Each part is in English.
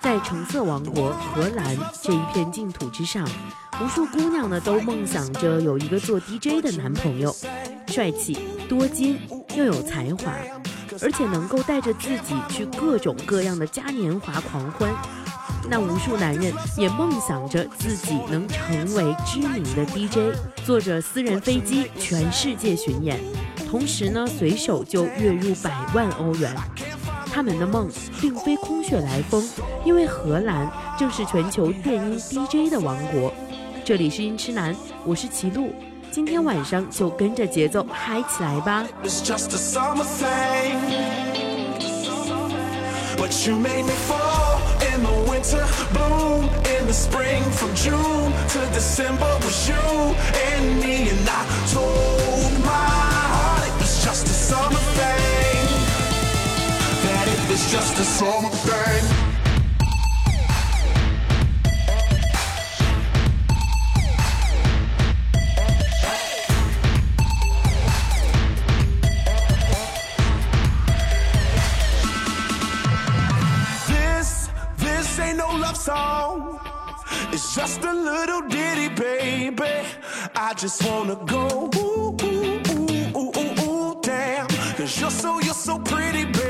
在橙色王国荷兰这一片净土之上，无数姑娘呢都梦想着有一个做 DJ 的男朋友，帅气多金又有才华，而且能够带着自己去各种各样的嘉年华狂欢。那无数男人也梦想着自己能成为知名的 DJ，坐着私人飞机全世界巡演，同时呢随手就月入百万欧元。他们的梦并非空穴来风，因为荷兰正是全球电音 DJ 的王国。这里是音痴男，我是齐路，今天晚上就跟着节奏嗨起来吧。Winter, bloom in the spring. From June to December was you and me, and I told my heart it was just a summer thing. That it was just a summer thing. Baby. I just wanna go ooh, ooh, ooh, ooh, ooh, ooh, damn. Cause you're so, you're so pretty, baby.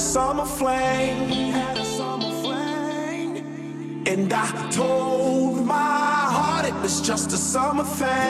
summer flame. And I told my heart it was just a summer thing.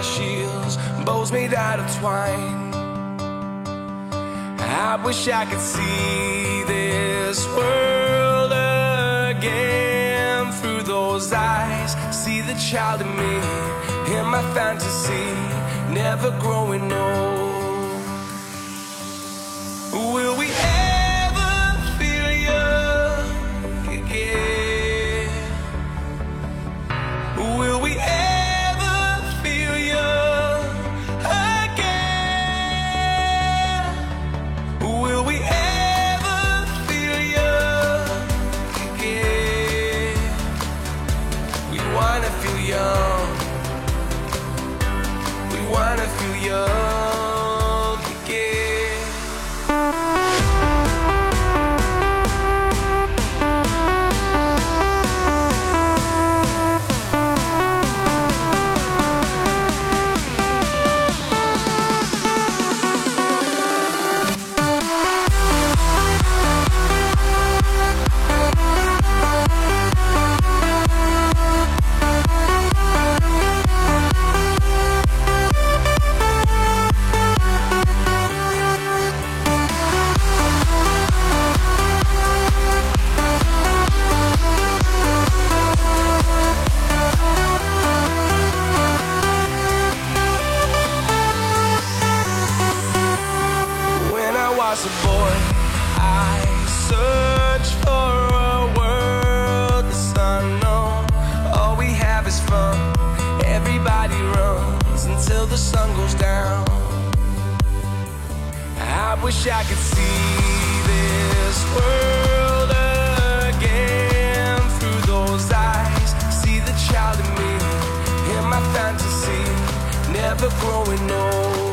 my shields, bows made out of twine. I wish I could see this world again through those eyes. See the child in me, in my fantasy, never growing old. Was a boy, I searched for a world that's unknown. All we have is fun. Everybody runs until the sun goes down. I wish I could see this world again through those eyes. See the child in me, in my fantasy, never growing old.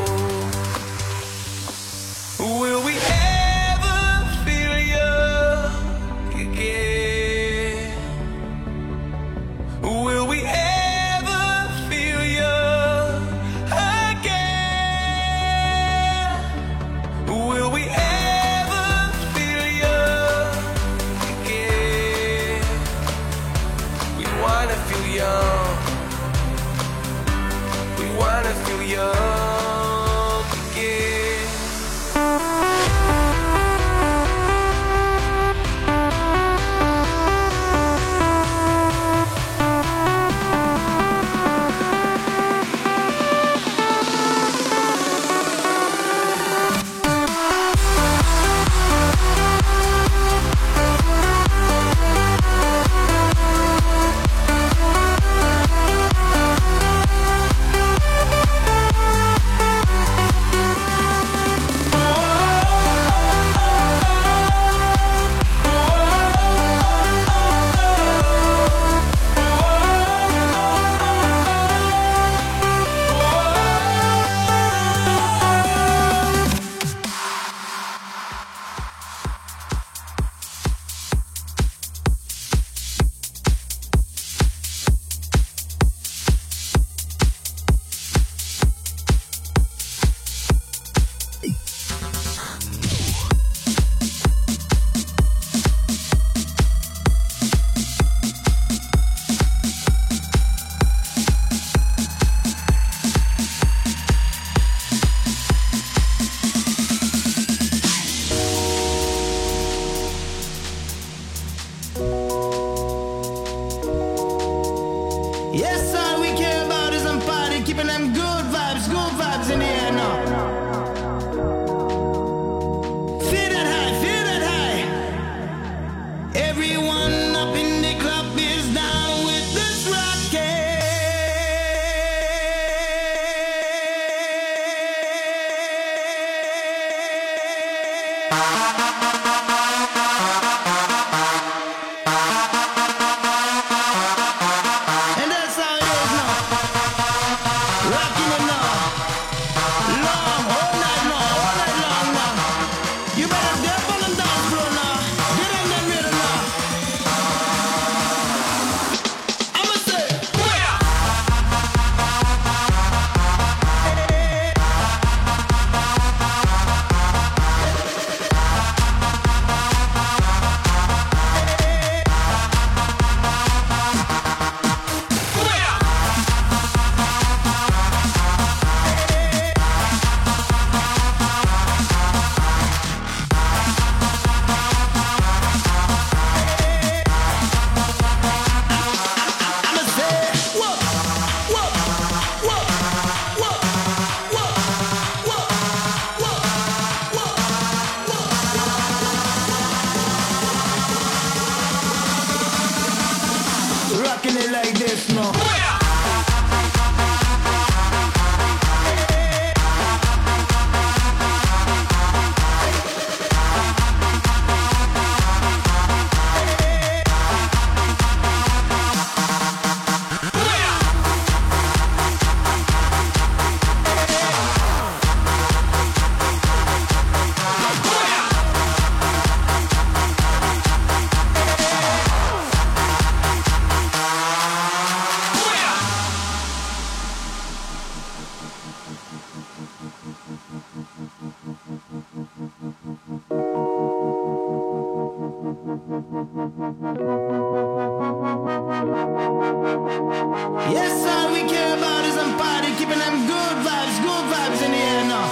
vibes in the air now.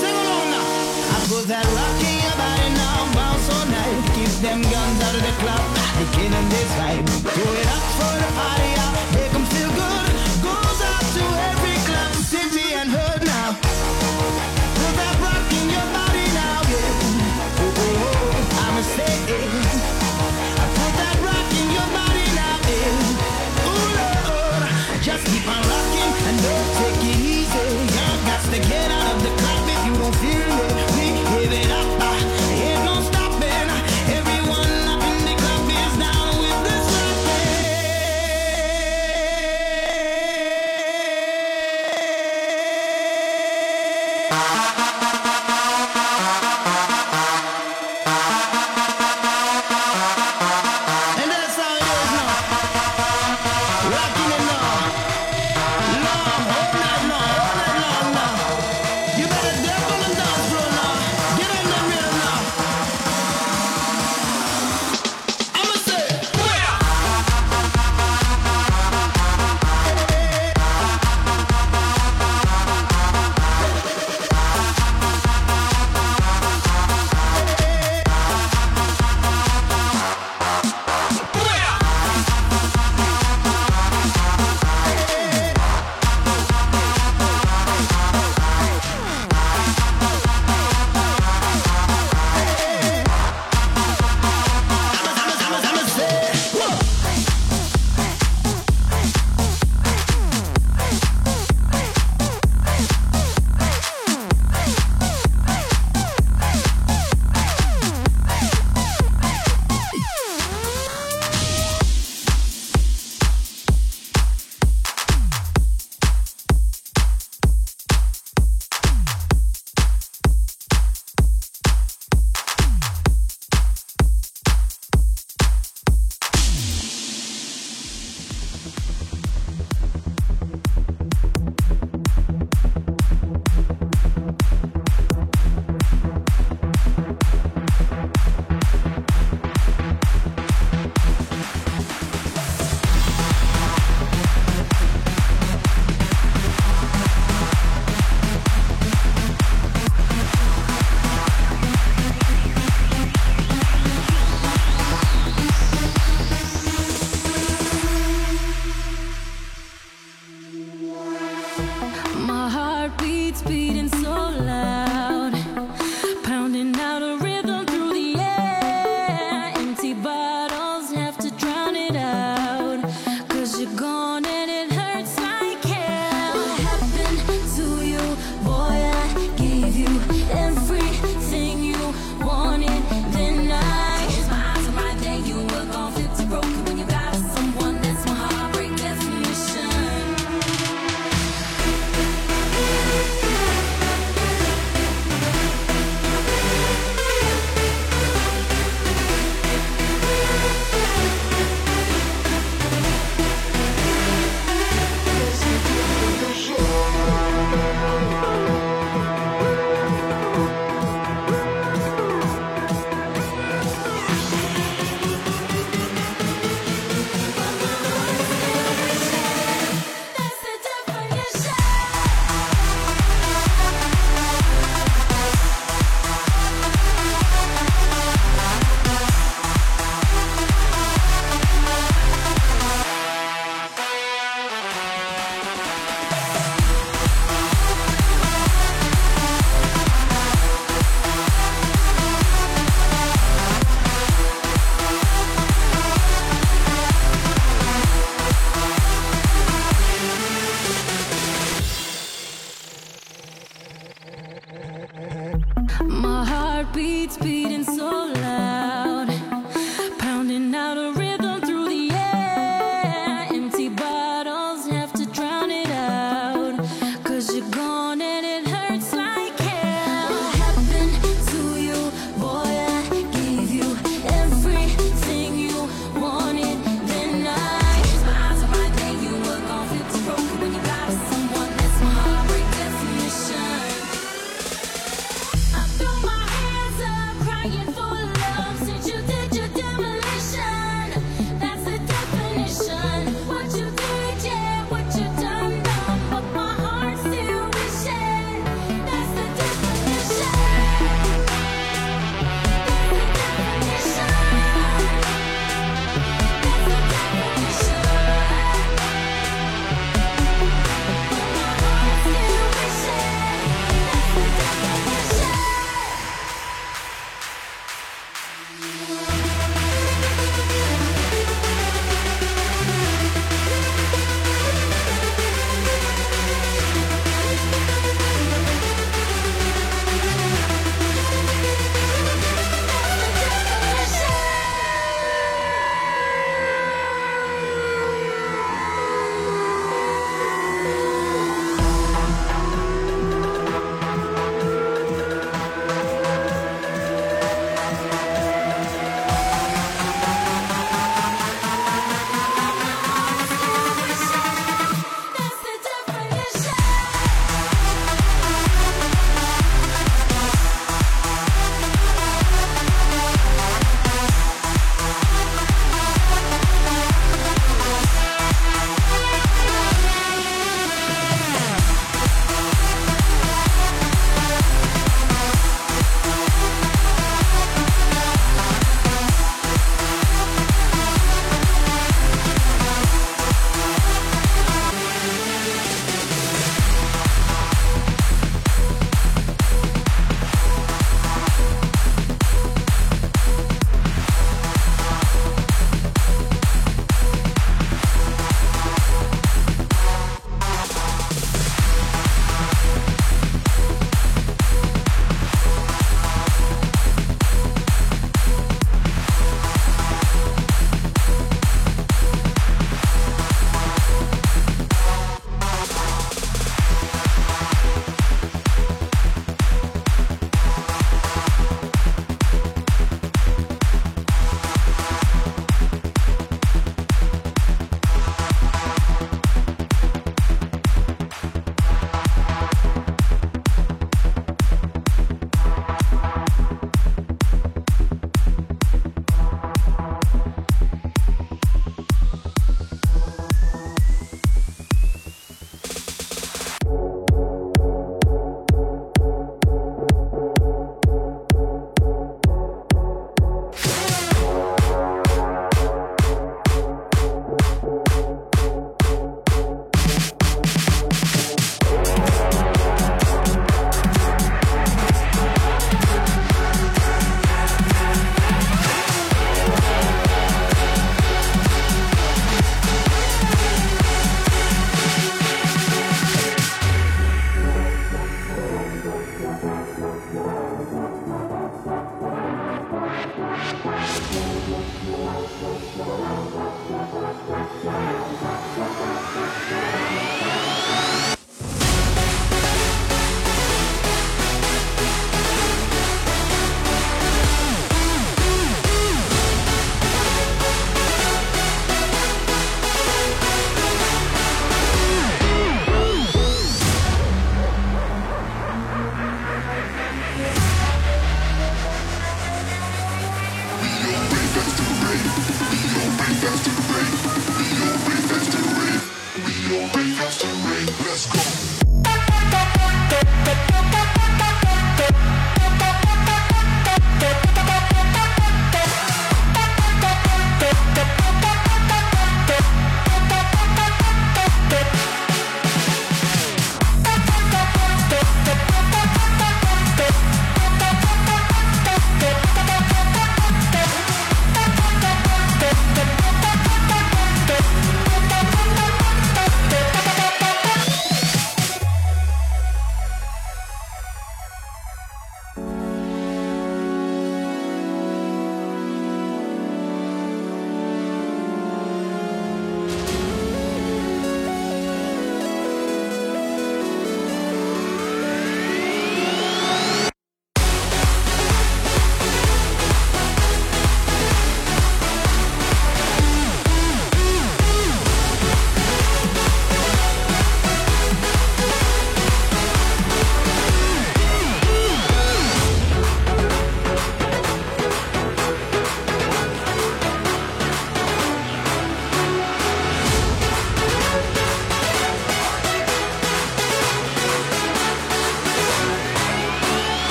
Sing along now. I put that